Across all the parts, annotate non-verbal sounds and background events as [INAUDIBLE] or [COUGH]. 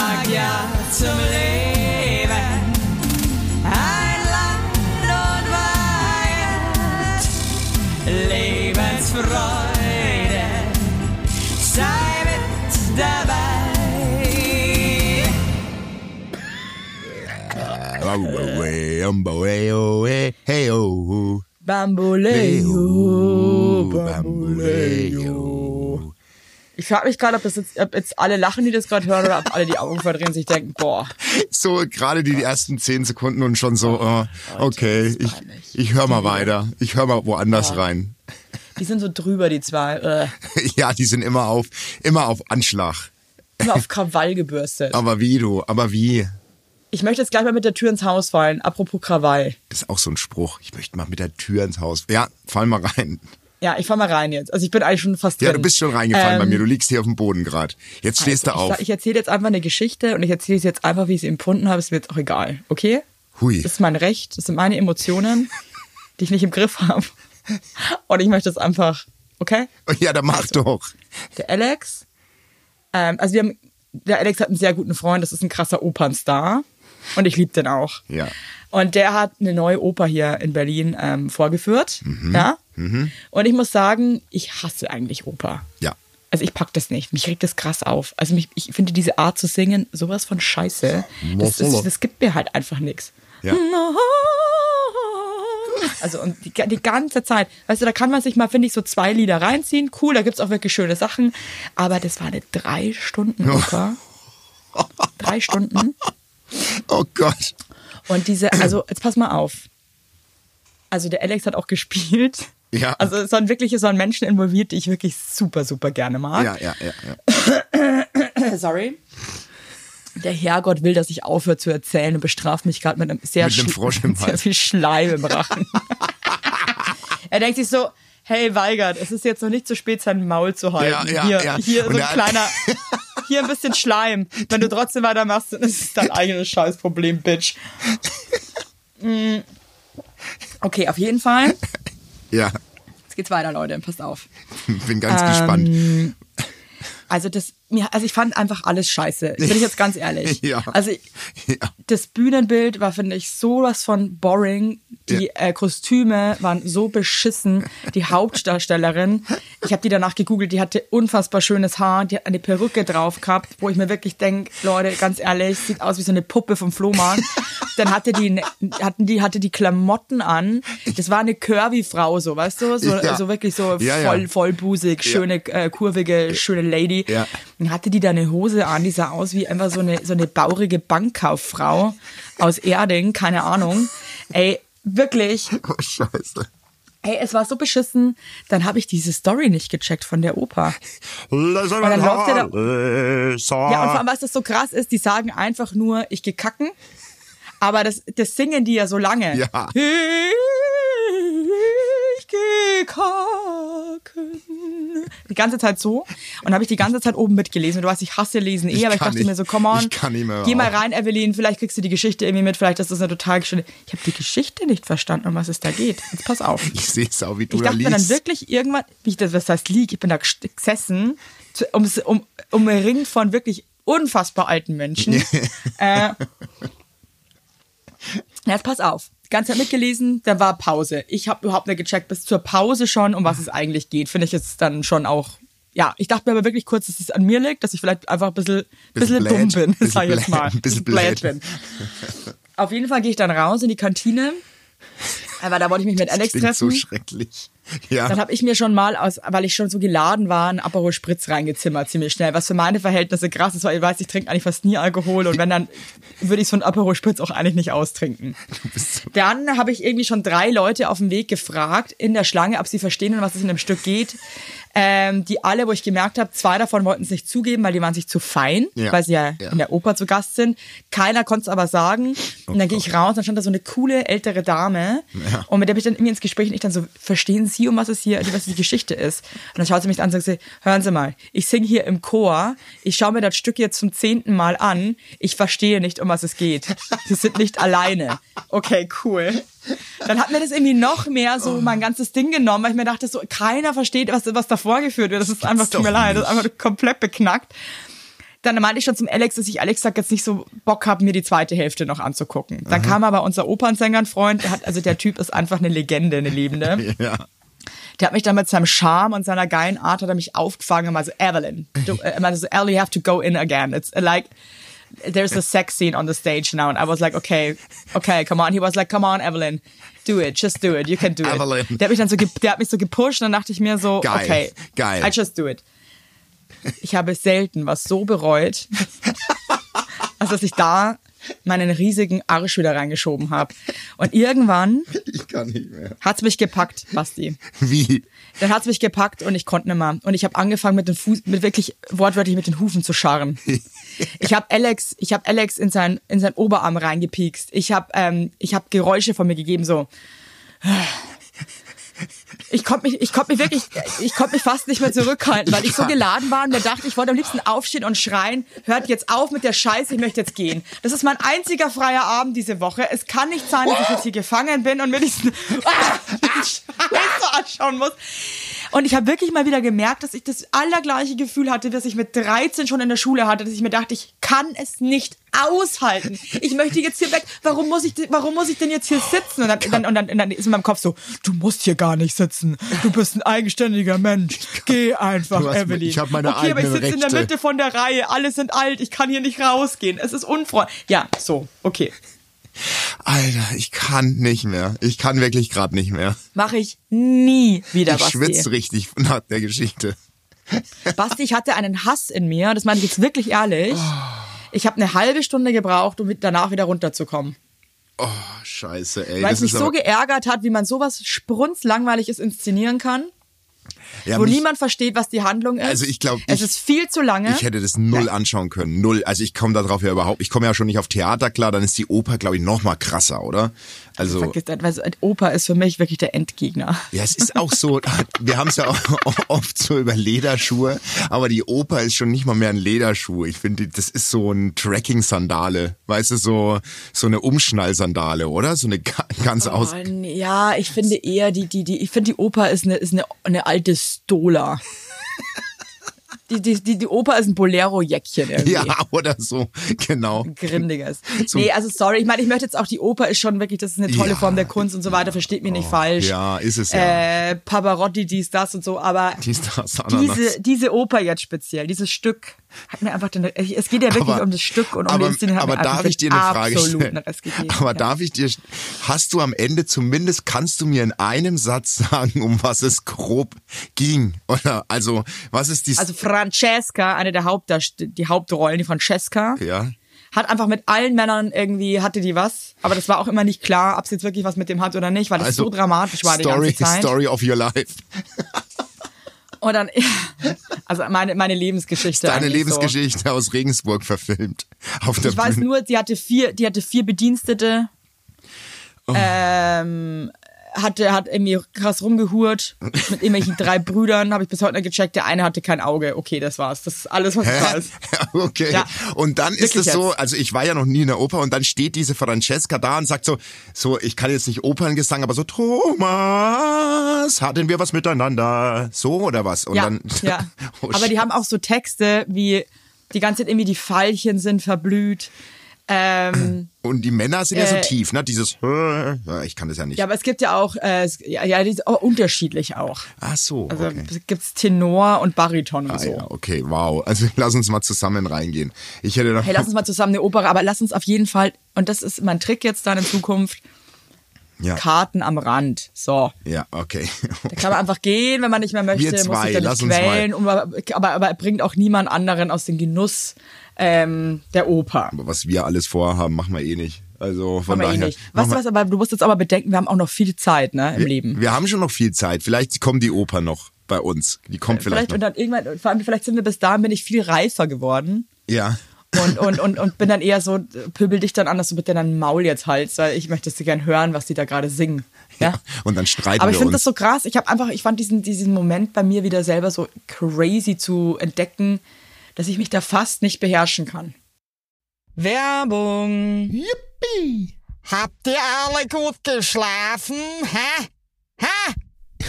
sag ja zum Leben. Ein Land und Weihend, Lebensfreude, sei mit dabei. Bamboleo, Bamboleo, Bamboleo. Ich frage mich gerade, ob, das jetzt, ob jetzt alle lachen, die das gerade hören, oder ob alle die Augen verdrehen und sich denken, boah, So gerade die, die ersten zehn Sekunden und schon so, äh, okay, ich, ich höre mal weiter. Ich höre mal woanders rein. die sind so drüber, die zwei. Äh, [LAUGHS] Ja, die sind immer auf, immer auf Anschlag. immer auf Krawall gebürstet. Aber wie du, aber wie? Ich möchte jetzt gleich mal mit der Tür ins Haus fallen. Apropos Krawall. Das ist auch so ein Spruch. Ich möchte mal mit der Tür ins Haus. Ja, fall mal rein. Ja, ich fahr mal rein jetzt. Also ich bin eigentlich schon fast Ja, drin. du bist schon reingefallen bei Ähm, mir. Du liegst hier auf dem Boden gerade. Jetzt stehst also, du auf. Ich, ich erzähle jetzt einfach eine Geschichte und ich erzähle es jetzt einfach, wie ich sie empfunden habe. Ist mir jetzt auch egal, okay? Hui. Das ist mein Recht, das sind meine Emotionen, [LAUGHS] die ich nicht im Griff habe. Und ich möchte es einfach, okay? Ja, dann mach doch. Der Alex, ähm, also wir haben, der Alex hat einen sehr guten Freund, das ist ein krasser Opernstar. Und ich liebe den auch. Ja. Und der hat eine neue Oper hier in Berlin ähm, vorgeführt. Mhm. Ja. Und ich muss sagen, ich hasse eigentlich Oper. Ja. Also ich pack das nicht. Mich regt das krass auf. Also mich, ich finde diese Art zu singen sowas von scheiße. Das, das, das gibt mir halt einfach nichts. Ja. [LAUGHS] Also und die, die ganze Zeit, weißt du, da kann man sich mal, finde ich, so zwei Lieder reinziehen. Cool, da gibt's auch wirklich schöne Sachen. Aber das war eine drei Stunden Oper. [LAUGHS] drei Stunden. [LAUGHS] Oh Gott. Und diese, also jetzt pass mal auf. Also der Alex hat auch gespielt. Ja. Also es waren wirklich, es waren Menschen involviert, die ich wirklich super, super gerne mag. Ja, ja, ja, ja. [COUGHS] Sorry. Der Herrgott will, dass ich aufhöre zu erzählen und bestraft mich gerade mit einem sehr, Mit einem [LAUGHS] sehr viel Schleim im Rachen. [LAUGHS] er denkt sich so, hey Weigert, es ist jetzt noch nicht zu spät, sein Maul zu halten. Ja, ja, hier, ja. hier so ein er kleiner, hier ein bisschen Schleim. Wenn du trotzdem weitermachst, dann ist es dein eigenes Scheißproblem, Bitch. Mm. Okay, auf jeden Fall. Ja, Jetzt geht's weiter, Leute. Passt auf. bin ganz Ähm, gespannt. Also das, mir, also ich fand einfach alles scheiße. Bin ich jetzt ganz ehrlich. [LAUGHS] Ja. Also Ja. das Bühnenbild war, finde ich, sowas von boring. Die Ja. äh, Kostüme waren so beschissen. Die Hauptdarstellerin, ich habe die danach gegoogelt, die hatte unfassbar schönes Haar, die hat eine Perücke drauf gehabt, wo ich mir wirklich denke, Leute, ganz ehrlich, sieht aus wie so eine Puppe vom Flohmarkt. Dann hatte die, ne- hatten die, hatte die Klamotten an. Das war eine Curvy-Frau, so, weißt du? So, Ja. so wirklich so voll, vollbusig, schöne, äh, kurvige, schöne Lady. Ja. Dann hatte die da eine Hose an, die sah aus wie einfach so eine, so eine baurige Bankkauffrau aus Erding, keine Ahnung. Ey, wirklich, [LAUGHS] Oh, scheiße. ey, es war so beschissen. Dann habe ich diese Story nicht gecheckt von der Oper. Und dann läuft der da- Ja, und vor allem, was das so krass ist, die sagen einfach nur, ich geh kacken. Aber das, das singen die ja so lange. Ja. Ich geh kacken. Die ganze Zeit so. Und habe ich die ganze Zeit oben mitgelesen. Du weißt, ich hasse Lesen eh, Ich aber ich dachte nicht. mir so, come on. Geh mal rein, Evelyn. Vielleicht kriegst du die Geschichte irgendwie mit. Vielleicht ist das eine total schöne. Ich habe die Geschichte nicht verstanden, um was es da geht. Jetzt pass auf. Ich sehe es auch, wie du Ich da dachte dann liest. wirklich irgendwann, wie ich das, was heißt lieg, ich bin da gesessen, um, um, umringt von wirklich unfassbar alten Menschen. äh, jetzt pass auf. Die ganze Zeit mitgelesen, dann war Pause. Ich habe überhaupt nicht gecheckt, bis zur Pause schon, um was es eigentlich geht. Finde ich jetzt dann schon auch. Ja, ich dachte mir aber wirklich kurz, dass es an mir liegt, dass ich vielleicht einfach ein bisschen, Bisschen bisschen, dumm bin, [LAUGHS] Bisschen sag ich jetzt mal. [LAUGHS] Ein bisschen blöd bin. Auf jeden Fall gehe ich dann raus in die Kantine. Aber da wollte ich mich mit Alex Klingt so treffen. schrecklich. Ja. Dann habe ich mir schon mal, aus, weil ich schon so geladen war, einen Aperol Spritz reingezimmert, ziemlich schnell. Was für meine Verhältnisse krass ist, weil ich weiß, ich trinke eigentlich fast nie Alkohol und wenn, dann würde ich so einen Aperol Spritz auch eigentlich nicht austrinken. Dann habe ich irgendwie schon drei Leute auf dem Weg gefragt in der Schlange, ob sie verstehen, um was es in dem Stück geht. Ähm, die alle, wo ich gemerkt habe, zwei davon wollten es nicht zugeben, weil die waren sich zu fein, Ja. weil sie ja, Ja. in der Oper zu Gast sind. Keiner konnte es aber sagen. Und dann gehe ich raus, dann stand da so eine coole ältere Dame. Ja. Und mit der bin ich dann irgendwie ins Gespräch und ich dann so, verstehen Sie, um was es hier, was die Geschichte ist? Und dann schaut sie mich an und sagt hören Sie mal, ich singe hier im Chor, ich schaue mir das Stück jetzt zum zehnten Mal an, ich verstehe nicht, um was es geht. Sie sind nicht alleine. Okay, cool. Dann hat mir das irgendwie noch mehr so mein ganzes Ding genommen, weil ich mir dachte, so keiner versteht, was, was da vorgeführt wird. Das ist einfach, tut mir leid, das ist einfach komplett beknackt. dann meinte ich schon zum Alex, dass ich Alex sagt jetzt nicht so Bock habe, mir die zweite Hälfte noch anzugucken. Dann kam aber unser Opernsänger-Freund, der hat, also der Typ ist einfach eine Legende, eine Lebende. [LAUGHS] Ja. Der hat mich dann mit seinem Charme und seiner geilen Art hat er mich aufgefangen und meinte so, Evelyn, du, äh, er meinte so, Ellie, you have to go in again. It's uh, like, there's a sex scene on the stage now. And I was like, okay, okay, come on. He was like, come on, Evelyn, do it, just do it, you can do Evelyn. it. Der hat mich dann so, der hat mich so gepusht und dann dachte ich mir so, Geil, okay, geil. I just do it. Ich habe selten was so bereut, [LAUGHS] als dass ich da meinen riesigen Arsch wieder reingeschoben habe. Und irgendwann [LAUGHS] Ich kann nicht mehr. hat's mich gepackt, Basti. Wie? Dann hat's mich gepackt und ich konnte nicht mehr. Und ich habe angefangen mit den Fuß, mit wirklich wortwörtlich mit den Hufen zu scharren. [LAUGHS] Ich habe Alex, ich habe Alex in sein in sein Oberarm reingepiekst. Ich habe ähm, ich habe Geräusche von mir gegeben so. Ich konnte mich, ich konnte mich wirklich, ich konnte mich fast nicht mehr zurückhalten, weil ich so geladen war und mir dachte, ich wollte am liebsten aufstehen und schreien, hört jetzt auf mit der Scheiße, ich möchte jetzt gehen. Das ist mein einziger freier Abend diese Woche. Es kann nicht sein, dass ich jetzt hier gefangen bin und mir diesen [LAUGHS] ah, Scheiße anschauen muss. Und ich habe wirklich mal wieder gemerkt, dass ich das allergleiche Gefühl hatte, das ich mit 13 schon in der Schule hatte, dass ich mir dachte, ich kann es nicht aushalten. Ich möchte jetzt hier weg. Warum muss ich, warum muss ich denn jetzt hier sitzen? Und dann, dann, und dann, und dann ist in meinem Kopf so, du musst hier gar nicht sitzen. Du bist ein eigenständiger Mensch. Geh einfach, hast- Evelyn. ich hab meine okay, aber ich sitze in der. Mitte von der Reihe. Alle sind alt. Ich kann hier nicht rausgehen. Es ist unfreundlich. Ja, so, okay. Alter, ich kann nicht mehr. Ich kann wirklich gerade nicht mehr. Mache ich nie wieder, Ich Basti. schwitze richtig nach der Geschichte. Basti, ich hatte einen Hass in mir, das meine ich jetzt wirklich ehrlich. Ich habe eine halbe Stunde gebraucht, um danach wieder runterzukommen. Oh, scheiße, ey. Weil es mich so geärgert hat, wie man sowas sprunzlangweiliges inszenieren kann, ja, wo mich- niemand versteht, was die Handlung ist. Also ich glaub, Es ich- ist viel zu lange. Ich hätte das null anschauen können. Null. Also ich komme darauf ja überhaupt. Ich komme ja schon nicht auf Theater klar, dann ist die Oper, glaube ich, noch mal krasser, oder? Also Vergiss das, weil Oper ist für mich wirklich der Endgegner. ja, es ist auch so. [LAUGHS] Wir haben es ja auch [LAUGHS] oft so über Lederschuhe, aber die Oper ist schon nicht mal mehr ein Lederschuh. Ich finde, das ist so ein Trekking-Sandale, weißt du, so so eine Umschnallsandale, oder? So eine ga- ganz aus. Oh, nee, ja, ich finde eher die, die, die, ich finde die Oper ist eine, ist eine, eine alte Stola. Die, die, die, die Oper ist ein Bolero-Jäckchen irgendwie. Ja, [LAUGHS] oder so, genau. Grindiges. So- nee, also sorry, ich meine, ich möchte jetzt auch, die Oper ist schon wirklich, das ist eine tolle Ja. Form der Kunst und so weiter, versteht mich nicht falsch. Ja, ist es ja. Äh, Pavarotti, dies, das und so, aber Dies, das, Ananas. diese, diese Oper jetzt speziell, dieses Stück, hat mir einfach den, es geht ja wirklich Aber- um das Stück und um aber, den hat aber darf ich dir eine Frage stellen? Gegeben. Aber ja. darf ich dir, hast du am Ende zumindest, kannst du mir in einem Satz sagen, um was es grob ging? Oder, also, was ist die, Also Francesca, eine der Hauptdarst die Hauptrollen, die Francesca, ja? hat einfach mit allen Männern irgendwie, hatte die was, aber das war auch immer nicht klar, ob sie jetzt wirklich was mit dem hat oder nicht, weil das Also, so dramatisch war Story, die ganze Zeit. Story of your life. [LAUGHS] Und dann, [LAUGHS] also meine, meine Lebensgeschichte. Deine Lebensgeschichte aus Regensburg verfilmt. Auf So. der Ich weiß Bühne. nur, die hatte vier, die hatte vier Bedienstete. Oh. Ähm, hatte, hat irgendwie krass rumgehurt mit irgendwelchen drei [LAUGHS] Brüdern, habe ich bis heute nicht gecheckt. Der eine hatte kein Auge. Okay, das war's. Das ist alles, was ich weiß. [LAUGHS] Okay. Ja. Und dann ist es so, also ich war ja noch nie in der Oper und dann steht diese Francesca da und sagt so, so, ich kann jetzt nicht Operngesang, aber so, Thomas, hatten wir was miteinander? So oder was? Und ja, dann, ja. [LAUGHS] Oh, Aber die haben auch so Texte wie die ganze Zeit irgendwie die Veilchen sind verblüht. Ähm, Und die Männer sind ja so Äh, tief, ne? Dieses, ich kann das ja nicht. ja, aber es gibt ja auch, äh, ja, ja, die ist auch unterschiedlich auch. Ach so, Also okay. es gibt's Tenor und Bariton und Ah, so. ja, okay, wow. Also [LAUGHS] lass uns mal zusammen reingehen. Ich hätte noch. Hey, lass uns mal zusammen eine Oper, aber lass uns auf jeden Fall, und das ist mein Trick jetzt dann in Zukunft, ja, Karten am Rand. So. ja, okay. [LAUGHS] Da kann man einfach gehen, wenn man nicht mehr möchte, Wir muss zwei, sich da lass nicht uns quälen, aber, aber, aber er bringt auch niemand anderen aus dem Genuss ähm, der Oper. Aber was wir alles vorhaben, machen wir eh nicht. Also von wir eh daher. du machen was, aber du musst jetzt aber bedenken, wir haben auch noch viel Zeit, ne, im wir, Leben. Wir haben schon noch viel Zeit. Vielleicht kommt die Oper noch bei uns. Die kommt vielleicht, Vielleicht, und noch. dann irgendwann, vor allem vielleicht sind wir bis dahin, bin ich viel reifer geworden. Ja. Und, und, und, und bin dann eher so, pöbel dich dann an, dass du bitte deinen Maul jetzt haltst, weil ich möchte sie gern hören, was die da gerade singen. Ja. Und dann streiten Aber ich wir finde das so krass. Ich habe einfach, ich fand diesen, diesen Moment bei mir wieder selber so crazy zu entdecken, dass ich mich da fast nicht beherrschen kann. Werbung. Yippie! Habt ihr alle gut geschlafen? Hä? Hä? [LAUGHS]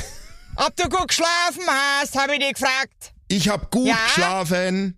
Ob du gut geschlafen hast, habe ich dich gefragt. ich hab gut Ja? geschlafen.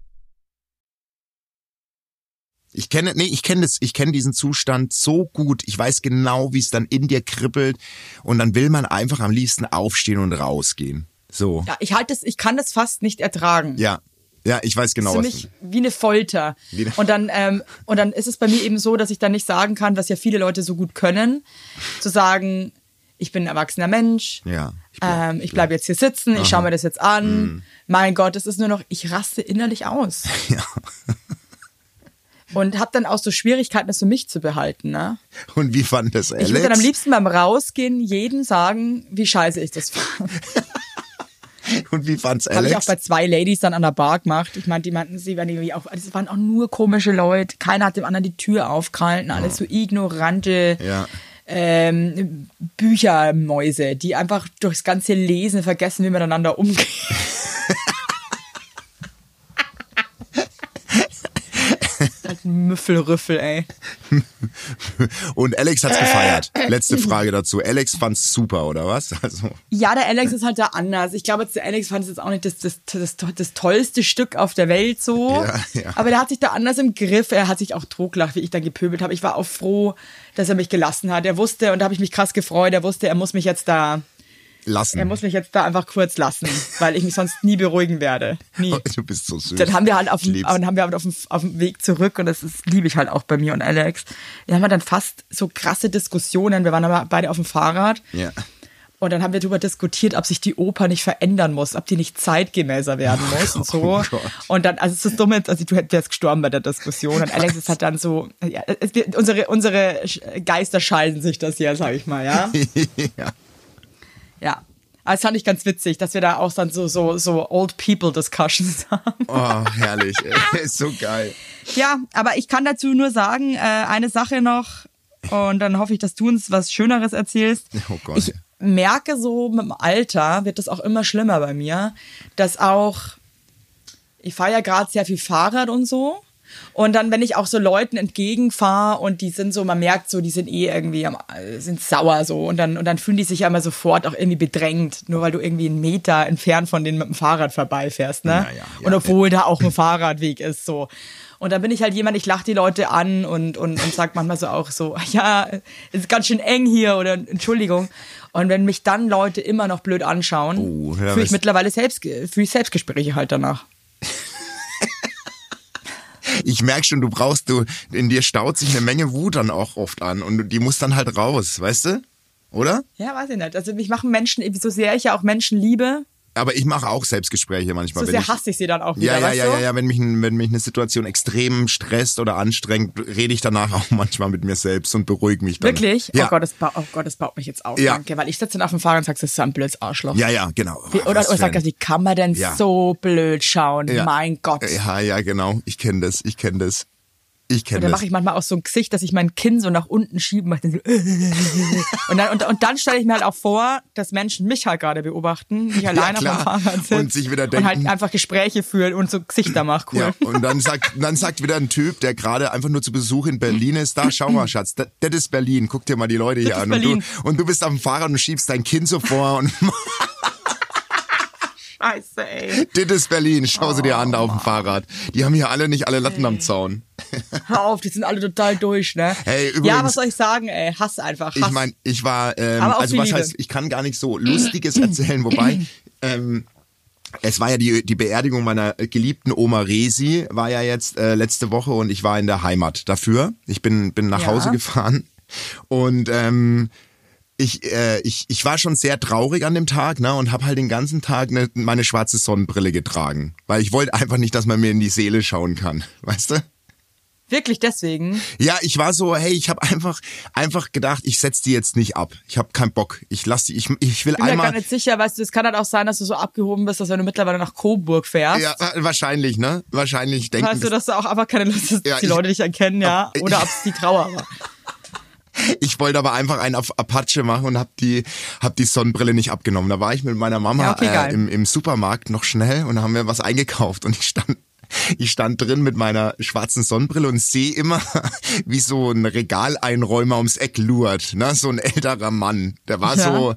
Ich kenne, nee, ich kenne das, ich kenne diesen Zustand so gut. Ich weiß genau, wie es dann in dir kribbelt. Und dann will man einfach am liebsten aufstehen und rausgehen. So. Ja, ich halte es, ich kann das fast nicht ertragen. Ja. Ja, ich weiß genau, für was mich wie eine Folter. Wie eine- Und dann ähm, und dann ist es bei mir eben so, dass ich dann nicht sagen kann, was ja viele Leute so gut können, zu sagen, ich bin ein erwachsener Mensch. Ja, ich bleib- ähm, ich bleibe jetzt hier sitzen, ich schaue mir das jetzt an. Mein Gott, es ist nur noch, ich raste innerlich aus. [LAUGHS] Ja. Und habe dann auch so Schwierigkeiten, das für mich zu behalten. Ne? Und wie fand das Alex? Ich würde dann am liebsten beim Rausgehen jedem sagen, wie scheiße ich das fand. [LAUGHS] Und wie fand's Habe ich auch Alex? bei zwei Ladies dann an der Bar gemacht. Ich meine, die meinten, sie waren irgendwie auch, es waren auch nur komische Leute. Keiner hat dem anderen die Tür aufgehalten. Alles so ignorante Ja. ähm, Büchermäuse, die einfach durchs ganze Lesen vergessen, wie man miteinander umgeht. [LAUGHS] Halt ein Müffelrüffel, ey. [LAUGHS] Und Alex hat's gefeiert. Letzte Frage dazu. Alex fand's super, oder was? [LAUGHS] Also, Ja, der Alex ist halt da anders. Ich glaube, der Alex fand es jetzt auch nicht das, das, das, das tollste Stück auf der Welt so. Ja, ja. Aber der hat sich da anders im Griff. Er hat sich auch totgelacht, wie ich dann gepöbelt habe. Ich war auch froh, dass er mich gelassen hat. Er wusste, und da habe ich mich krass gefreut, er wusste, er muss mich jetzt da, lassen. er muss mich jetzt da einfach kurz lassen, weil ich mich sonst nie beruhigen werde. Nie. [LAUGHS] du bist so süß. Dann haben wir halt auf dem, haben wir halt auf dem, auf dem Weg zurück und das ist, liebe ich halt auch bei mir und Alex. Wir haben halt dann fast so krasse Diskussionen. Wir waren aber beide auf dem Fahrrad. Ja. Und dann haben wir darüber diskutiert, ob sich die Oper nicht verändern muss, ob die nicht zeitgemäßer werden [LAUGHS] muss und so. Oh und dann, also es ist dumm, also du wärst gestorben bei der Diskussion. Und Alex ist halt dann so, ja, es, unsere, unsere Geister scheiden sich das hier, sag ich mal, ja. [LAUGHS] ja. Ja. Aber das fand ich ganz witzig, dass wir da auch dann so, so, so Old People Discussions [LAUGHS] haben. Oh, herrlich. [LAUGHS] ist so geil. Ja, aber ich kann dazu nur sagen, äh, eine Sache noch, und dann hoffe ich, dass du uns was Schöneres erzählst. Oh Gott. Ich merke so mit dem Alter wird das auch immer schlimmer bei mir, dass auch, ich fahre ja gerade sehr viel Fahrrad und so. Und dann, wenn ich auch so Leuten entgegenfahre und die sind so, man merkt so, die sind eh irgendwie, am- sind sauer so und dann, und dann fühlen die sich ja immer sofort auch irgendwie bedrängt, nur weil du irgendwie einen Meter entfernt von denen mit dem Fahrrad vorbeifährst, ne? Ja, ja, ja. und obwohl da auch ein Fahrradweg ist, so. Und dann bin ich halt jemand, ich lache die Leute an und, und, und sag manchmal so auch so, ja, ist ganz schön eng hier oder Entschuldigung. Und wenn mich dann Leute immer noch blöd anschauen, Oh, ja, führe ich mittlerweile selbst, führe ich Selbstgespräche halt danach. [LAUGHS] Ich merk schon, du brauchst, du, in dir staut sich eine Menge Wut dann auch oft an und die muss dann halt raus, weißt du? Oder? Ja, weiß ich nicht. Also mich machen Menschen, so sehr ich ja auch Menschen liebe, Aber ich mache auch Selbstgespräche manchmal. so sehr ich, hasse ich sie dann auch wieder, ja, ja, ja, ja, ja, wenn mich, wenn mich eine Situation extrem stresst oder anstrengt, rede ich danach auch [LAUGHS] manchmal mit mir selbst und beruhige mich dann. Wirklich? Ja. Oh Gott, das, oh Gott, das baut mich jetzt auf. Ja. Danke, weil ich sitze dann auf dem Fahrrad und sag, das ist so ein blödes Arschloch. Ja, ja, genau. Wie, oder Was oder für sag, ein- wie kann man denn Ja. so blöd schauen? Mein Gott. Ja, ja, genau. Ich kenne das, ich kenne das. Ich kenn Und dann das. mache ich manchmal auch so ein Gesicht, dass ich mein Kinn so nach unten schiebe. Mach dann so [LAUGHS] und dann, und, und dann stelle ich mir halt auch vor, dass Menschen mich halt gerade beobachten, nicht alleine klar. auf dem Fahrrad sitzen Und sich wieder und denken- halt einfach Gespräche führen und so Gesichter [CLEARS THROAT] machen. Cool. Ja, und dann sagt, dann sagt wieder ein Typ, der gerade einfach nur zu Besuch in Berlin ist, da schau mal, Schatz, das, das ist Berlin, guck dir mal die Leute hier Das an. Und du, und du bist auf dem Fahrrad und schiebst dein Kind so vor und [LAUGHS] Scheiße, ey. das ist Berlin, schau sie dir an da Oh, auf dem Fahrrad. Die haben hier alle nicht alle Latten am Zaun. [LAUGHS] Hör auf, die sind alle total durch, ne? Hey, ja, übrigens- was soll ich sagen, ey? Hass einfach. Hass. Ich meine, ich war, ähm, also was Liebe. heißt, ich kann gar nicht so Lustiges erzählen, wobei, [CLEARS THROAT] ähm, es war ja die, die Beerdigung meiner geliebten Oma Resi, war ja jetzt äh, letzte Woche und ich war in der Heimat dafür. Ich bin, bin nach Ja. Hause gefahren und ähm, ich, äh, ich, ich war schon sehr traurig an dem Tag ne, und habe halt den ganzen Tag ne, meine schwarze Sonnenbrille getragen, weil ich wollte einfach nicht, dass man mir in die Seele schauen kann, [LAUGHS] weißt du? Wirklich deswegen. Ja, ich war so, hey, ich habe einfach einfach gedacht, ich setz die jetzt nicht ab. Ich habe keinen Bock. Ich lass die ich ich will Ich bin mir gar einmal nicht sicher, weißt du, es kann halt auch sein, dass du so abgehoben bist, dass wenn du mittlerweile nach Coburg fährst, ja, wahrscheinlich, ne? Wahrscheinlich denken weißt du, das, dass du auch einfach keine Lust hast, dass Ja, die ich- Leute dich erkennen, ja? ich- Oder [LAUGHS] ob es die Trauer war. ich wollte aber einfach einen auf Apache machen und hab die hab die Sonnenbrille nicht abgenommen. Da war ich mit meiner Mama Ja, okay, äh, im, im Supermarkt noch schnell und haben wir was eingekauft und ich stand ich stand drin mit meiner schwarzen Sonnenbrille und sehe immer, [LAUGHS] wie so ein Regaleinräumer ums Eck lurt. Ne? So ein älterer Mann. Der war Ja. so,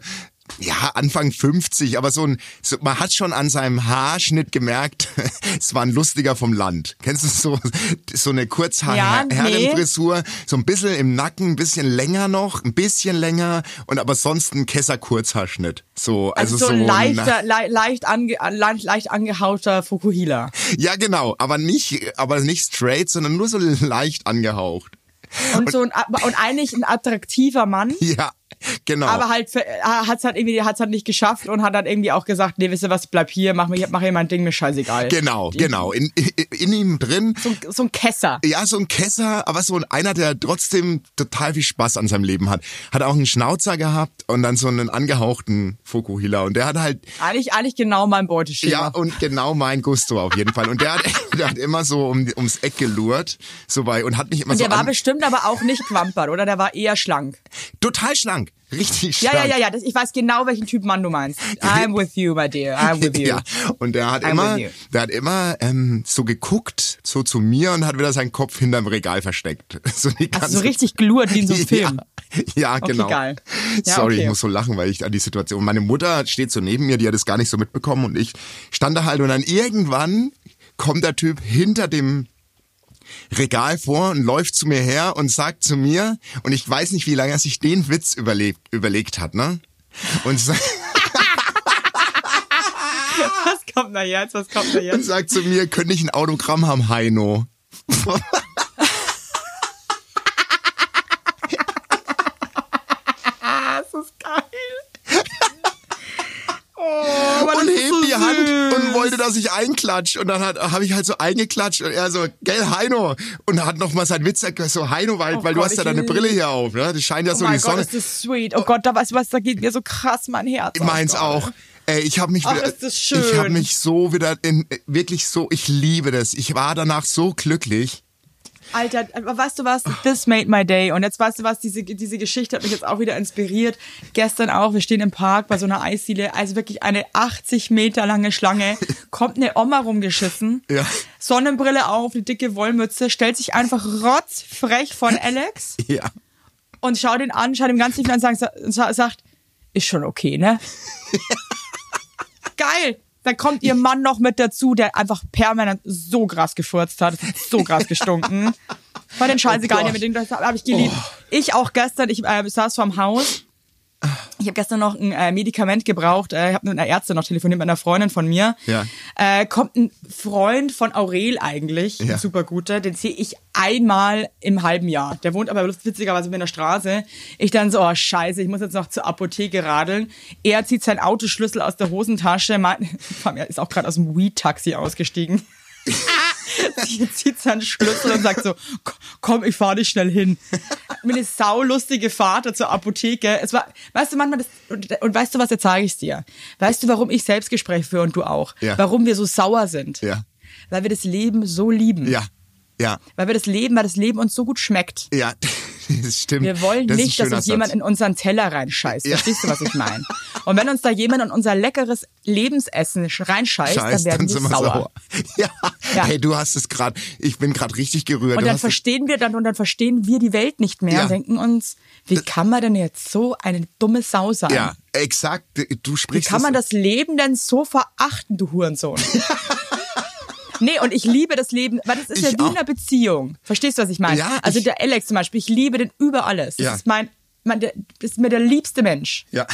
ja, Anfang 50, aber so ein, so, man hat schon an seinem Haarschnitt gemerkt, [LAUGHS] es war ein lustiger vom Land. Kennst du so, so eine Ja, nee. Kurzhaar-Herrenfrisur, so ein bisschen im Nacken, ein bisschen länger noch, ein bisschen länger und aber sonst ein Kesser-Kurzhaarschnitt. So, Also, also, so ein so leichter, le leicht, ange, leicht, leicht angehauchter Fukuhila. Ja, genau, aber nicht, aber nicht straight, sondern nur so leicht angehaucht. Und so ein, und eigentlich ein attraktiver Mann. [LAUGHS] Ja, genau. Aber halt hat es halt irgendwie hat's halt nicht geschafft und hat dann irgendwie auch gesagt, nee, wisst ihr was, ich bleib hier, mach, mir, mach hier mein Ding, mir scheißegal. genau, genau. In, in, in ihm drin So, so ein Kesser. Ja, so ein Kesser, aber so ein einer, der trotzdem total viel Spaß an seinem Leben hat. Hat auch einen Schnauzer gehabt und dann so einen angehauchten Fukuhila. Und der hat halt, Eigentlich, eigentlich genau mein Beuteschema. ja, und genau mein Gusto auf jeden Fall. Und der hat, [LAUGHS] der hat immer so um, ums Eck gelurrt, so bei, und hat nicht immer und so der war bestimmt aber auch nicht quampert, oder? Der war eher schlank. Total schlank. Richtig Ja, schlank. ja, ja, ja. Das, ich weiß genau, welchen Typ Mann du meinst. I'm with you, my dear. I'm [LAUGHS] with you. Ja, und der hat I'm immer, der hat immer ähm, so geguckt, so zu mir und hat wieder seinen Kopf hinterm Regal versteckt. [LAUGHS] So die ganze Also so richtig glurt wie in so einem [LAUGHS] Film. Ja, ja Okay, genau. geil. Ja, Sorry, okay. ich muss so lachen, weil ich an die Situation. Meine Mutter steht so neben mir, die hat es gar nicht so mitbekommen und ich stand da halt und dann irgendwann kommt der Typ hinter dem Regal vor und läuft zu mir her und sagt zu mir, und ich weiß nicht, wie lange er sich den Witz überlegt, überlegt hat, ne? Und, sa- [LAUGHS] Was kommt da jetzt? Was kommt da und jetzt? sagt zu mir, könnte ich ein Autogramm haben, Heino? [LAUGHS] Das ist geil. Oh, und hebt die Hand und wollte, dass ich einklatsche. Und dann habe ich halt so eingeklatscht und er so, gell, Heino. Und hat noch mal seinen Witz erklärt, so Heino, weil, Oh weil du Gott, hast ja deine Brille hier auf. Ne? Das scheint ja Oh so die Gott, Sonne. ist das sweet. Oh Gott, da weißt du was, da geht mir so krass mein Herz. Meins Gott. auch. Ey, ich habe mich Ach, wieder, ich habe mich so wieder in, wirklich so, ich liebe das. Ich war danach so glücklich. Alter, weißt du was? This made my day. Und jetzt weißt du was? Diese, diese Geschichte hat mich jetzt auch wieder inspiriert. Gestern auch, wir stehen im Park bei so einer Eisdiele, also wirklich eine 80 Meter lange Schlange. Kommt eine Oma rumgeschissen. Ja. Sonnenbrille auf, eine dicke Wollmütze, stellt sich einfach rotzfrech von Alex Ja. und schaut ihn an, schaut ihm ganz tief an und sagt, sa- sagt, ist schon okay, ne? [LAUGHS] Geil! Dann kommt ihr Mann noch mit dazu, der einfach permanent so krass gefurzt hat. So krass gestunken. [LAUGHS] War den scheißegal, Oh oh Gott. mit dem das habe ich geliebt. Ich auch gestern, ich äh, saß vorm Haus. Ich habe gestern noch ein äh, Medikament gebraucht. Äh, ich habe mit einer Ärztin noch telefoniert, mit einer Freundin von mir. Ja. Äh, kommt ein Freund von Aurel eigentlich, Ja. ein super guter, den sehe ich einmal im halben Jahr. Der wohnt aber witzigerweise in der Straße. Ich dann so, oh scheiße, ich muss jetzt noch zur Apotheke radeln. Er zieht seinen Autoschlüssel aus der Hosentasche, mein, [LAUGHS] er ist auch gerade aus dem Weed-Taxi ausgestiegen. [LAUGHS] [LAUGHS] Sie zieht seinen Schlüssel und sagt so, komm, ich fahr dich schnell hin. Mit eine saulustige Fahrt zur Apotheke. Es war, weißt du, manchmal das, und, und weißt du was, jetzt sage ich's dir. Weißt du, warum ich Selbstgespräche führe und du auch? Ja. Warum wir so sauer sind? Ja. Weil wir das Leben so lieben. Ja. Ja. Weil wir das Leben, weil das Leben uns so gut schmeckt. Ja, [LAUGHS] das stimmt. Wir wollen das nicht, dass uns jemand Satz. in unseren Teller reinscheißt. Ja. Verstehst du, was ich [LAUGHS] meine? Und wenn uns da jemand in unser leckeres Lebensessen sch- reinscheißt, Scheiß, dann werden sind wir wir sauer. [LAUGHS] Ja. Ja. hey, du hast es gerade, ich bin gerade richtig gerührt. Und dann verstehen wir dann und dann verstehen wir die Welt nicht mehr Ja. und denken uns, wie kann man denn jetzt so eine dumme Sau sein? ja, exakt, du Wie sprichst kann man das Leben denn so verachten, du Hurensohn? Nee, und ich liebe das Leben, weil das ist ja Ich wie auch. in einer Beziehung. Verstehst du, was ich meine? Ja, also ich- der Alex zum Beispiel, ich liebe den über alles. Das Ja. ist mein, mein der, das ist mir der liebste Mensch. Ja.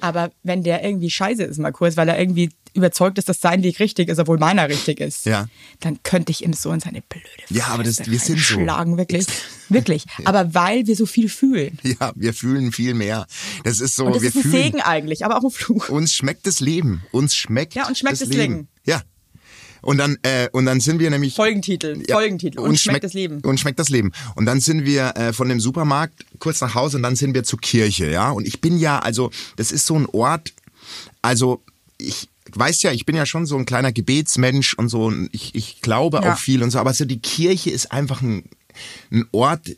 Aber wenn der irgendwie scheiße ist mal kurz, weil er irgendwie überzeugt ist, dass sein Weg richtig ist, obwohl meiner richtig ist, Ja. dann könnte ich ihm so in seine blöde Ja, aber das- Fresse wir sind so. reinschlagen, wirklich. [LAUGHS] Wirklich. Aber weil wir so viel fühlen. Ja, wir fühlen viel mehr. Das ist so, Und das wir ist ein fühlen, Segen eigentlich, aber auch ein Fluch. uns schmeckt das Leben. Uns schmeckt Ja, uns schmeckt das das Leben. Leben. Ja. Und dann, äh, und dann sind wir nämlich Folgentitel, Ja, Folgentitel. Und schmeckt das Leben. Und schmeckt das Leben. Und dann sind wir äh, von dem Supermarkt kurz nach Hause und dann sind wir zur Kirche, ja. Und ich bin ja, also, das ist so ein Ort, also ich weiß ja, ich bin ja schon so ein kleiner Gebetsmensch und so, und ich, ich glaube Ja. auch viel und so, aber so die Kirche ist einfach ein, ein Ort,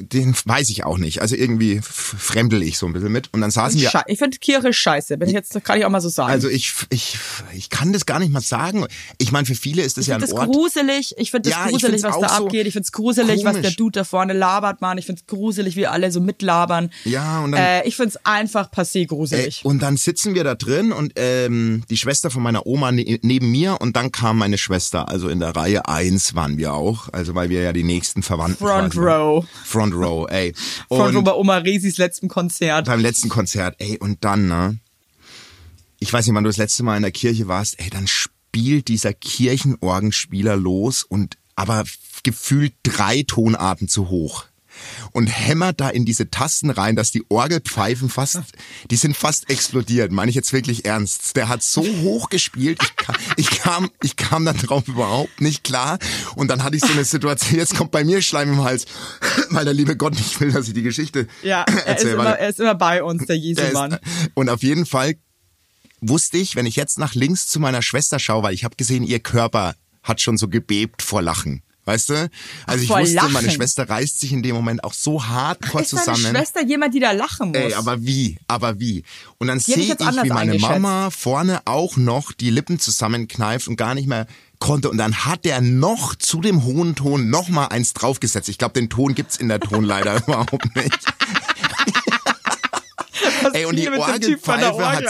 den weiß ich auch nicht. Also irgendwie fremdel ich so ein bisschen mit. Und dann saßen wir. Ich finde Kirche scheiße, bin ich jetzt, kann ich auch mal so sagen. Also ich, ich, ich kann das gar nicht mal sagen. Ich meine, für viele ist das ich ja ein das Ort. gruselig, ich finde das Ja, gruselig, was da so abgeht. Ich finde es gruselig, was der komisch. Dude da vorne labert, Mann. Ich finde es gruselig, wie alle so mitlabern. Ja, und dann- Äh, ich finde es einfach passé gruselig. und dann sitzen wir da drin und ähm, die Schwester von meiner Oma ne neben mir und dann kam meine Schwester. Also in der Reihe eins waren wir auch, also weil wir ja die nächsten Verwandten Front. Row. Front Row, ey. Und bei Oma Resis letzten Konzert. beim letzten Konzert, ey, und dann, ne? Ich weiß nicht, wann du das letzte Mal in der Kirche warst, ey, dann spielt dieser Kirchenorgenspieler los und aber gefühlt drei Tonarten zu hoch. Und hämmert da in diese Tasten rein, dass die Orgelpfeifen fast, die sind fast explodiert, meine ich jetzt wirklich ernst. Der hat so hoch gespielt, ich kam, ich kam, ich kam da drauf überhaupt nicht klar. Und dann hatte ich so eine Situation, jetzt kommt bei mir Schleim im Hals, weil der liebe Gott nicht will, dass ich die Geschichte Ja, er ist, erzähle. immer, Warte. er ist immer bei uns, der Jesu-Mann. ist, und auf jeden Fall wusste ich, wenn ich jetzt nach links zu meiner Schwester schaue, weil ich habe gesehen, ihr Körper hat schon so gebebt vor Lachen. Weißt du? Also ich vor wusste, Lachen? meine Schwester reißt sich in dem Moment auch so hardcore Ist deine zusammen. Schwester jemand, die da lachen muss? Ey, aber wie? Aber wie? Und dann sehe ich wie meine. Mama vorne auch noch die Lippen zusammenkneift und gar nicht mehr konnte. Und dann hat der noch zu dem hohen Ton noch mal eins draufgesetzt. Ich glaube, den Ton gibt's in der Tonleiter [LAUGHS] überhaupt nicht. Ey, und die Orgelpfeife hat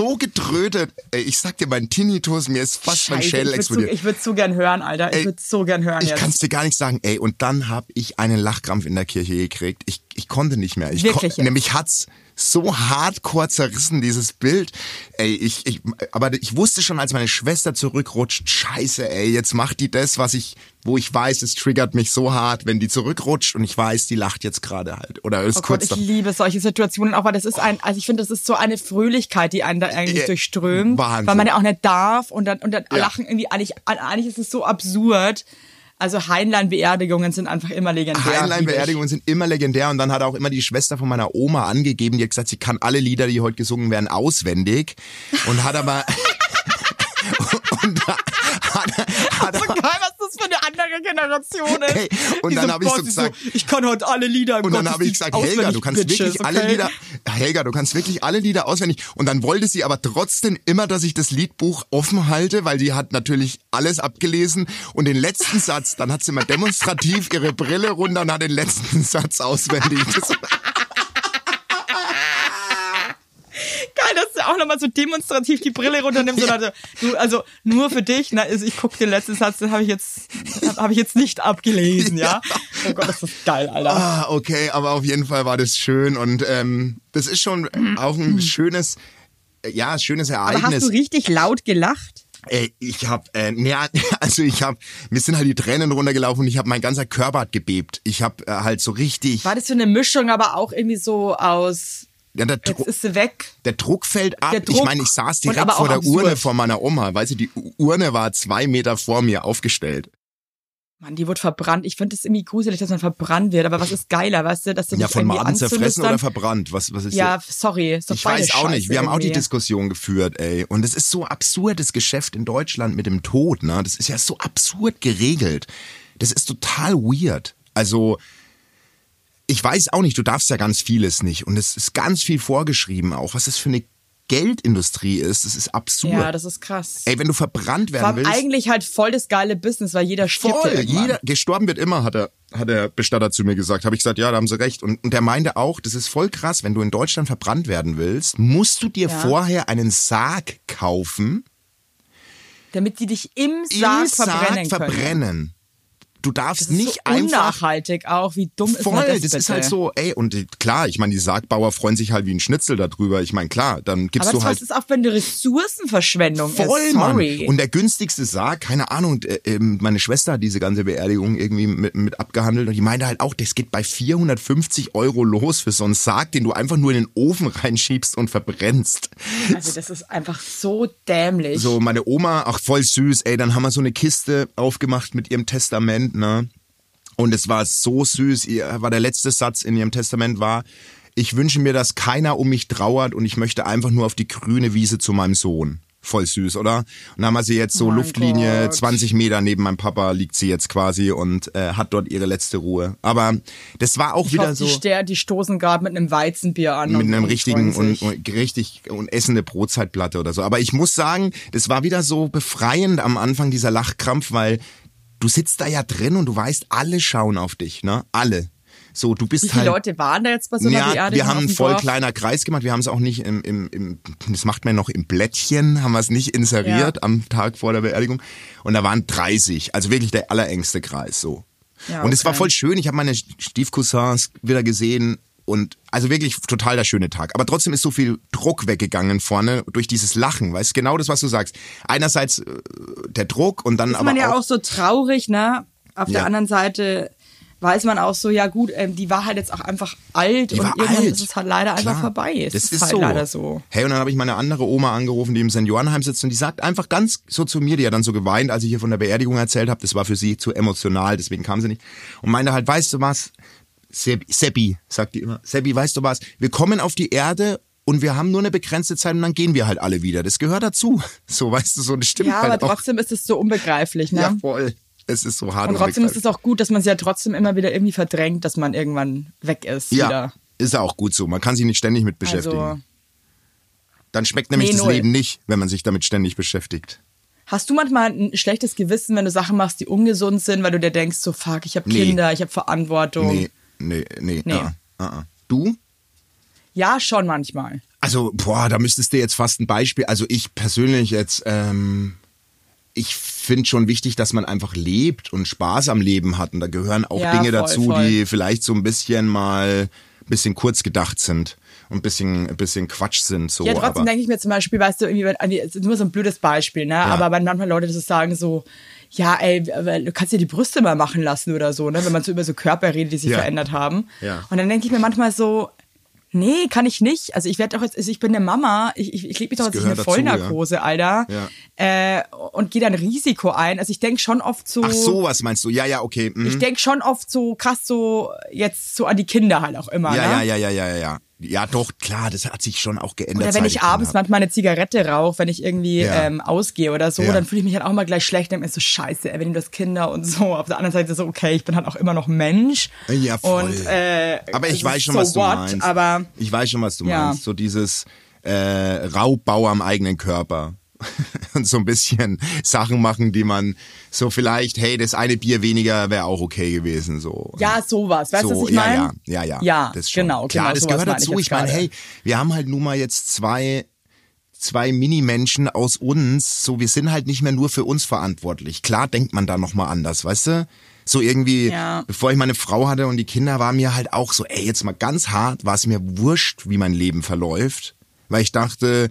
so getrötet. Ey, ich sag dir, mein Tinnitus, mir ist fast mein Scheiße, Schädel ich würd so, explodiert. ich würde so gern hören, Alter. Ich würde so gern hören Ich jetzt. kann's dir gar nicht sagen. Ey, und dann hab ich einen Lachkrampf in der Kirche gekriegt. Ich, ich konnte nicht mehr. Ich Wirklich kon-? Nämlich hat's so hardcore zerrissen, dieses Bild. Ey, ich, ich, aber ich wusste schon, als meine Schwester zurückrutscht, scheiße, ey, jetzt macht die das, was ich, wo ich weiß, es triggert mich so hart, wenn die zurückrutscht und ich weiß, die lacht jetzt gerade halt. Oder ist Oh Gott, kurz ich davor. liebe solche Situationen auch, weil das ist ein, also ich finde, das ist so eine Fröhlichkeit, die einen da eigentlich Äh, durchströmt, Wahnsinn. weil man ja auch nicht darf und dann, und dann Ja. lachen irgendwie, eigentlich, eigentlich ist es so absurd. Also Heinlein-Beerdigungen sind einfach immer legendär. Heinlein-Beerdigungen sind immer legendär und dann hat auch immer die Schwester von meiner Oma angegeben, die hat gesagt, sie kann alle Lieder, die heute gesungen werden, auswendig und hat aber [LAUGHS] [LAUGHS] und da, hat, hat So aber, das für eine andere Generation ist. Ey, und dann hab ich so sie gesagt- ich kann heute alle Lieder im und dann habe ich gesagt, Helga, du kannst Bitches, wirklich alle okay? Lieder, Helga, du kannst wirklich alle Lieder auswendig. Und dann wollte sie aber trotzdem immer, dass ich das Liedbuch offen halte, weil die hat natürlich alles abgelesen. Und den letzten Satz, dann hat sie mal demonstrativ ihre Brille runter und hat den letzten [LAUGHS] Satz auswendig. Das, Geil, dass du auch nochmal so demonstrativ die Brille runternimmst und also, du, also nur für dich, na, also ich guck den letzten Satz, den habe ich jetzt, habe ich jetzt nicht abgelesen, ja? Oh Gott, das ist geil, Alter. Ah, okay, aber auf jeden Fall war das schön und ähm, das ist schon auch ein schönes, äh, ja, schönes Aber hast Ereignis. du richtig laut gelacht? Ey, ich hab, äh, nee, [LAUGHS] also ich hab, mir sind halt die Tränen runtergelaufen und ich hab, mein ganzer Körper hat gebebt. Ich hab äh, halt so richtig, War das so eine Mischung, aber auch irgendwie so aus, ja, der, jetzt Dru ist sie weg? der Druck fällt ab. Der ich Druck meine, ich saß direkt vor der absurd. Urne von meiner Oma. Weißt du, die Urne war zwei Meter vor mir aufgestellt. Mann, die wurde verbrannt. Ich finde es irgendwie gruselig, dass man verbrannt wird. Aber was ist geiler, weißt du, dass du Ja, von irgendwie Maden zerfressen oder verbrannt? Was, was ist Ja, sorry. Ist Ich weiß auch nicht. Scheiße Wir haben auch die irgendwie. Diskussion geführt, ey. Und es ist so absurdes Geschäft in Deutschland mit dem Tod, ne? Das ist ja so absurd geregelt. Das ist total weird. Also, ich weiß auch nicht, du darfst ja ganz vieles nicht. Und es ist ganz viel vorgeschrieben auch. Was das für eine Geldindustrie ist, das ist absurd. Ja, das ist krass. ey, wenn du verbrannt werden willst. eigentlich halt voll das geile Business, weil jeder stirbt Voll, jeder, gestorben wird immer, hat er, hat der Bestatter zu mir gesagt. Habe ich gesagt, ja, da haben sie recht. Und, und der meinte auch, das ist voll krass, wenn du in Deutschland verbrannt werden willst, musst du dir Ja. vorher einen Sarg kaufen, Damit die dich im Sarg im Sarg verbrennen können. verbrennen. Du darfst Das ist nicht so einfach unnachhaltig auch. Wie dumm ist Voll, man das, das, ist halt so, ey, und klar, ich meine, die Sargbauer freuen sich halt wie ein Schnitzel darüber. Ich meine, klar, dann gibst Aber du das halt ist auch, wenn die Ressourcenverschwendung Voll, ist. Sorry. Mann. Und der günstigste Sarg, keine Ahnung, äh, ähm, meine Schwester hat diese ganze Beerdigung irgendwie mit, mit abgehandelt und die meinte halt auch, das geht bei 450 Euro los für so einen Sarg, den du einfach nur in den Ofen reinschiebst und verbrennst. also das ist einfach so dämlich. So, meine Oma, ach voll süß, ey, dann haben wir so eine Kiste aufgemacht mit ihrem Testament, ne? Und es war so süß, ihr war der letzte Satz in ihrem Testament war, ich wünsche mir, dass keiner um mich trauert und ich möchte einfach nur auf die grüne Wiese zu meinem Sohn. Voll süß, oder? Und dann haben wir sie jetzt so Mein Luftlinie Gott. 20 Meter neben meinem Papa liegt sie jetzt quasi und äh, hat dort ihre letzte Ruhe. Aber das war auch ich wieder hoffe, so die, Ster die stoßen gerade mit einem Weizenbier an. mit einem richtigen und, und richtig und essende Brotzeitplatte oder so. Aber ich muss sagen, das war wieder so befreiend am Anfang dieser Lachkrampf, weil du sitzt da ja drin und du weißt, alle schauen auf dich, ne? Alle. So, du bist Wie viele halt. Leute waren da jetzt bei so einer ja, Beerdigung wir haben einen voll Dorf? kleiner Kreis gemacht. Wir haben es auch nicht im, im, im, das macht man noch im Blättchen, haben wir es nicht inseriert Ja. am Tag vor der Beerdigung. Und da waren 30, also wirklich der allerengste Kreis so. Ja, und es war okay. voll schön. Ich habe meine Stiefcousins wieder gesehen und also wirklich total der schöne Tag. Aber trotzdem ist so viel Druck weggegangen vorne durch dieses Lachen. Weißt genau das, was du sagst. Einerseits äh, der Druck und dann ist aber man ja auch, auch so traurig, ne? Auf Ja. der anderen Seite weiß man auch so, ja gut, ähm, die war halt jetzt auch einfach alt und irgendwann alt. ist es halt leider einfach Klar. vorbei. Es das ist, ist halt so. leider so. Hey, und dann habe ich meine andere Oma angerufen, die im Seniorenheim sitzt und die sagt einfach ganz so zu mir, die hat dann so geweint, als ich hier von der Beerdigung erzählt habe. Das war für sie zu emotional, deswegen kam sie nicht. Und meinte halt, weißt du was, Sebi, Seppi, sagt die immer, Seppi, weißt du was, wir kommen auf die Erde und wir haben nur eine begrenzte Zeit und dann gehen wir halt alle wieder. Das gehört dazu. [LAUGHS] So, weißt du, so das stimmt Ja, halt aber auch. trotzdem ist es so unbegreiflich, ne? Ja, voll. Es ist so hart. und trotzdem ist es auch gut, dass man es ja trotzdem immer wieder irgendwie verdrängt, dass man irgendwann weg ist ja, wieder. ist ja auch gut so. Man kann sich nicht ständig mit beschäftigen. Also, dann schmeckt nämlich Nee, das. Leben nicht, wenn man sich damit ständig beschäftigt. hast du manchmal ein schlechtes Gewissen, wenn du Sachen machst, die ungesund sind, weil du dir denkst, so fuck, ich habe Nee. Kinder, ich habe Verantwortung. Nee, nee, nee. Nee. ah, ah, ah. Du? Ja, schon manchmal. Also, boah, da müsstest du jetzt fast ein Beispiel. Also ich persönlich jetzt, ähm, ich finde schon wichtig, dass man einfach lebt und Spaß am Leben hat. Und da gehören auch Ja, Dinge voll, dazu, voll. die vielleicht so ein bisschen mal ein bisschen kurz gedacht sind ein bisschen, ein bisschen Quatsch sind. So, Ja, trotzdem aber, denke ich mir zum Beispiel, weißt du, irgendwie, nur so ein blödes Beispiel, ne? Aber wenn manchmal Leute das sagen so, ja, ey, aber du kannst dir die Brüste mal machen lassen oder so, ne? Wenn man so über so Körper redet, die sich Ja. verändert haben. Ja. Und dann denke ich mir manchmal so, nee, kann ich nicht. Also ich werde doch jetzt, also ich bin eine Mama, ich, ich, ich lebe mich doch jetzt in eine dazu, Vollnarkose, Alter. Äh, und gehe dann Risiko ein. Also ich denke schon oft so. ach so, was meinst du? Ja, ja, okay. mhm. Ich denke schon oft so krass so jetzt so an die Kinder halt auch immer. ja, ne? ja, ja, ja, ja, ja, ja. Doch, klar, das hat sich schon auch geändert. Oder wenn ich abends manchmal eine Zigarette rauche, wenn ich irgendwie Ja. ähm, ausgehe oder so, Ja. dann fühle ich mich halt auch mal gleich schlecht, denke mir so, scheiße, ey, wenn das Kinder und so. Auf der anderen Seite so, okay, ich bin halt auch immer noch Mensch. Ja, voll. Und, äh, Aber ich weiß schon, so was du what, meinst. Aber ich weiß schon, was du Ja. meinst. So dieses äh, Raubbau am eigenen Körper. [LAUGHS] Und so ein bisschen Sachen machen, die man so vielleicht, hey, das eine Bier weniger wäre auch okay gewesen. So. ja, sowas. Weißt du, so, was ich meine? ja, ja, ja, ja. Ja, das schon. genau, Klar, genau, das gehört ich dazu. jetzt Ich meine, hey, wir haben halt nun mal jetzt zwei zwei Mini-Menschen aus uns, so wir sind halt nicht mehr nur für uns verantwortlich. Klar denkt man da nochmal anders, weißt du? So irgendwie, Ja. bevor ich meine Frau hatte und die Kinder, war mir halt auch so, ey, jetzt mal ganz hart, war es mir wurscht, wie mein Leben verläuft, weil ich dachte,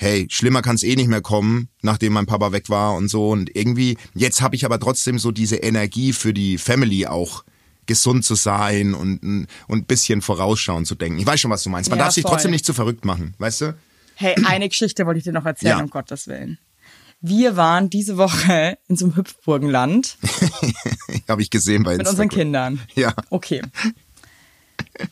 hey, schlimmer kann es eh nicht mehr kommen, nachdem mein Papa weg war und so. Und irgendwie, jetzt habe ich aber trotzdem so diese Energie für die Family auch gesund zu sein und, und ein bisschen vorausschauend zu denken. Ich weiß schon, was du meinst. Man Ja, darf sich voll. trotzdem nicht zu verrückt machen, weißt du? Hey, eine Geschichte wollte ich dir noch erzählen, Ja. um Gottes Willen. Wir waren diese Woche in so einem Hüpfburgenland [LAUGHS] Habe ich gesehen bei mit Instagram. unseren Kindern. Ja. Okay.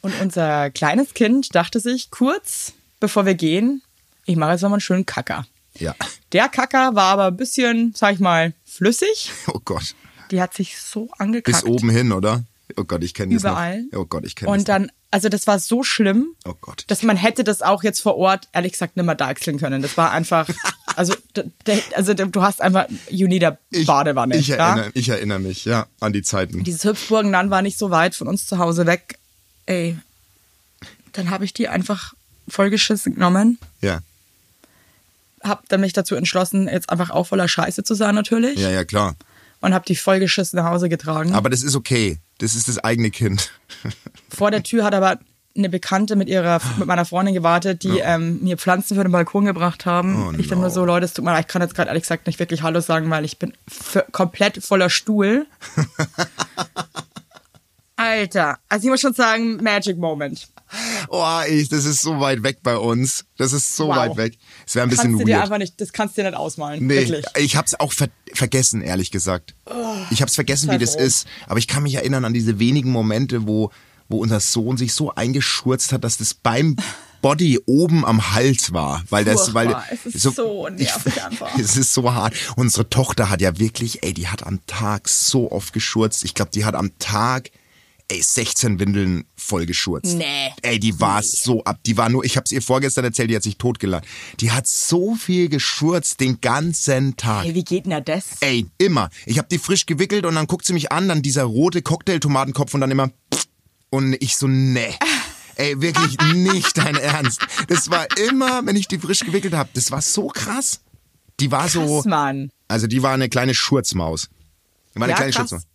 Und unser kleines Kind dachte sich kurz, bevor wir gehen, ich mache jetzt nochmal einen schönen Kacker. Ja. Der Kacker war aber ein bisschen, sag ich mal, flüssig. [LAUGHS] Oh Gott. Die hat sich so Bis angekackt. oben hin, oder? Oh Gott, ich kenne das Überall. noch. Oh Gott, ich kenne das. Und dann, also das war so schlimm, Oh Gott. dass man hätte das auch jetzt vor Ort, ehrlich gesagt, nimmer deichseln können. Das war einfach, [LAUGHS] also, also du hast einfach, you need a Ich, Badewanne. ich, erinnere, ich erinnere mich, ja, an die Zeiten. Dieses Hüpfburgenland war nicht so weit von uns zu Hause weg. Ey, dann habe ich die einfach vollgeschissen genommen. Ja, Hab dann mich dazu entschlossen, jetzt einfach auch voller Scheiße zu sein natürlich. ja, ja, klar. Und hab die vollgeschissen nach Hause getragen. Aber das ist okay. Das ist das eigene Kind. [LAUGHS] Vor der Tür hat aber eine Bekannte mit ihrer mit meiner Freundin gewartet, die ähm, mir Pflanzen für den Balkon gebracht haben. Oh, ich nur no. so, Leute, es tut mir leid, ich kann jetzt gerade ehrlich gesagt nicht wirklich Hallo sagen, weil ich bin komplett voller Stuhl. [LAUGHS] Alter, also ich muss schon sagen, Magic Moment. Oh, ich, das ist so weit weg bei uns. Das ist so Wow. weit weg. Es wäre ein bisschen Kannst du dir weird. einfach nicht, das kannst du dir nicht ausmalen. Nee, Wirklich. ich hab's auch ver vergessen, ehrlich gesagt. Ich hab's vergessen, wie das froh. ist. Aber ich kann mich erinnern an diese wenigen Momente, wo, wo unser Sohn sich so eingeschurzt hat, dass das beim [LAUGHS] Body oben am Hals war. Weil das, weil. Es ist so [LAUGHS] nervig einfach. [LAUGHS] Es ist so hart. Unsere Tochter hat ja wirklich, ey, die hat am Tag so oft geschurzt. Ich glaube, die hat am Tag, ey, 16 Windeln voll geschurzt. Nee. Ey, die war so ab. Die war nur, ich hab's ihr vorgestern erzählt, die hat sich totgelacht. Die hat so viel geschurzt den ganzen Tag. Hey, wie geht denn das? Ey, immer. Ich hab die frisch gewickelt und dann guckt sie mich an, dann dieser rote Cocktailtomatenkopf und dann immer und ich so, nee. [LAUGHS] Ey, wirklich nicht dein Ernst. Das war immer, wenn ich die frisch gewickelt hab. Das war so krass. Die war so, Krass, Mann. also die war eine kleine Schurzmaus. Die war eine Ja, kleine krass. Schurzmaus.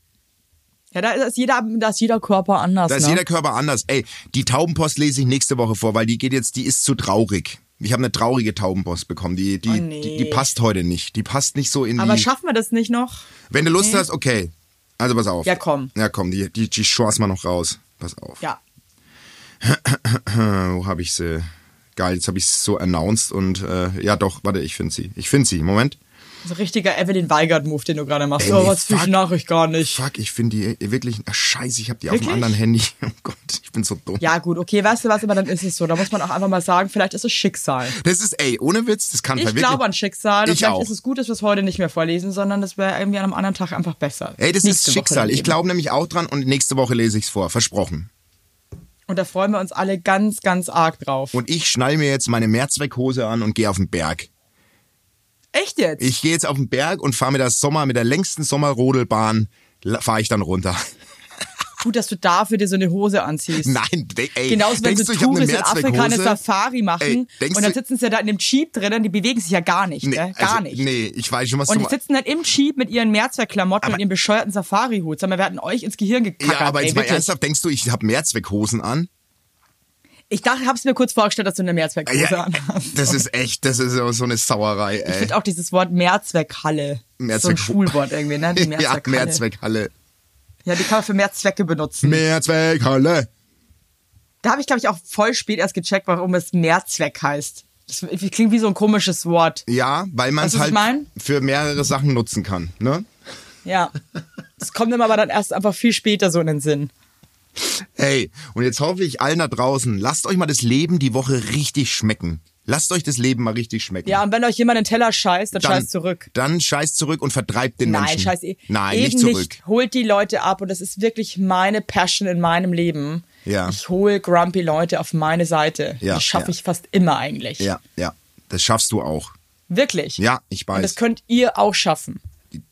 Ja, da ist jeder, da ist jeder Körper anders. Da ist ne? jeder Körper anders. Ey, die Taubenpost lese ich nächste Woche vor, weil die geht jetzt, die ist zu traurig. Ich habe eine traurige Taubenpost bekommen. Die, die, Oh, nee. die, die passt heute nicht. Die passt nicht so in Aber die. schaffen wir das nicht noch? Wenn du Lust hast, okay. Also pass auf. Ja, komm. Ja, komm, die, die, die schwarz mal noch raus. Pass auf. Ja. [CLEARS THROAT] Wo habe ich sie? Geil, jetzt habe ich sie so announced und äh, ja doch, warte, ich finde sie. Ich finde sie. Moment. So ein richtiger Evelyn Weigert-Move, den du gerade machst. Ey, oh, was für Nachricht gar nicht. Fuck, ich finde die äh, wirklich. Ach, scheiße, ich habe die auf Wirklich? dem anderen Handy. [LAUGHS] Oh Gott, ich bin so dumm. Ja, gut, okay, weißt du was, aber dann ist es so. Da muss man auch einfach mal sagen, vielleicht ist es Schicksal. Das ist, ey, ohne Witz, das kann Ich wirklich. glaube an Schicksal. Und Ich vielleicht auch. ist es gut, dass wir es heute nicht mehr vorlesen, sondern das wäre irgendwie an einem anderen Tag einfach besser. Ey, das Nächste ist Schicksal. Ich glaube nämlich auch dran und nächste Woche lese ich's vor. Versprochen. Und da freuen wir uns alle ganz, ganz arg drauf. Und ich schnall mir jetzt meine Mehrzweckhose an und gehe auf den Berg. Echt jetzt? Ich gehe jetzt auf den Berg und fahre mit der Sommer, mit der längsten Sommerrodelbahn, fahre ich dann runter. Gut, dass du dafür dir so eine Hose anziehst. Nein, ey. Genauso wenn du, Touris in Afrika eine? Safari machen Ey, und dann sitzen sie da in dem Jeep drinnen, die bewegen sich ja gar nicht, Nee, gell? gar also, nicht. Nee, ich weiß schon, was Und du die meinst. sitzen dann im Jeep mit ihren Mehrzweckklamotten und ihrem bescheuerten Safari-Hut. Sag mal, wir hatten euch ins Gehirn gekackert. Ja, aber ey, jetzt mal ernsthaft, denkst du, ich habe Mehrzweckhosen an? Ich dachte, hab's mir kurz vorgestellt, dass du eine Mehrzweckhose Ja, anhast. das ist echt, das ist so eine Sauerei, Ich ey. finde auch dieses Wort Mehrzweckhalle. So ein Mehrzweck- Schulwort irgendwie, ne? Die [LAUGHS] ja, Mehrzweckhalle. Mehrzweckhalle. Ja, die kann man für mehr Zwecke benutzen. Mehrzweckhalle. Da habe ich, glaube ich, auch voll spät erst gecheckt, warum es Mehrzweck heißt. Das klingt wie so ein komisches Wort. Ja, weil man es halt ich für mehrere Sachen nutzen kann, ne? Ja. Das kommt mir aber dann erst einfach viel später so in den Sinn. Hey, und jetzt hoffe ich allen da draußen, lasst euch mal das Leben die Woche richtig schmecken. Lasst euch das Leben mal richtig schmecken. Ja, und wenn euch jemand den Teller scheißt, dann, dann, scheißt zurück. Dann scheißt zurück und vertreibt den Nein, Menschen. scheiß eh. Nein, eben nicht zurück. Nicht. Holt die Leute ab und das ist wirklich meine Passion in meinem Leben. Ja. Ich hole grumpy Leute auf meine Seite. Ja, das schaffe ja. ich fast immer eigentlich. Ja, ja. Das schaffst du auch. Wirklich. Ja, ich Und das weiß. könnt ihr auch schaffen.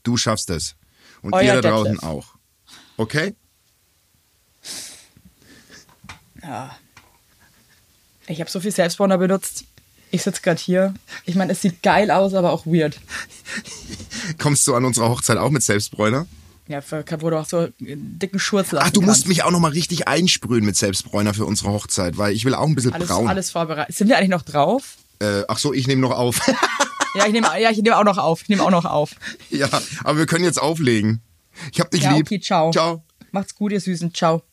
Du schaffst es. Und Euer ihr da draußen Detlef. auch. Okay? Ich habe so viel Selbstspawner benutzt. Ich sitze gerade hier. Ich meine, es sieht geil aus, aber auch weird. Kommst du an unserer Hochzeit auch mit Selbstbräuner? Ja, für, wo du auch so einen dicken Schurz lassen Ach, du musst kannst. mich auch noch mal richtig einsprühen mit Selbstbräuner für unsere Hochzeit, weil ich will auch ein bisschen alles, braun. alles vorbereitet. Sind wir eigentlich noch drauf? Äh, ach so, ich nehme noch auf. [LAUGHS] Ja, ich nehme ja, ich nehme auch noch auf. Ich nehme auch noch auf. ja, aber wir können jetzt auflegen. Ich hab dich Ja, lieb. okay, ciao. Ciao. Macht's gut, ihr Süßen. Ciao.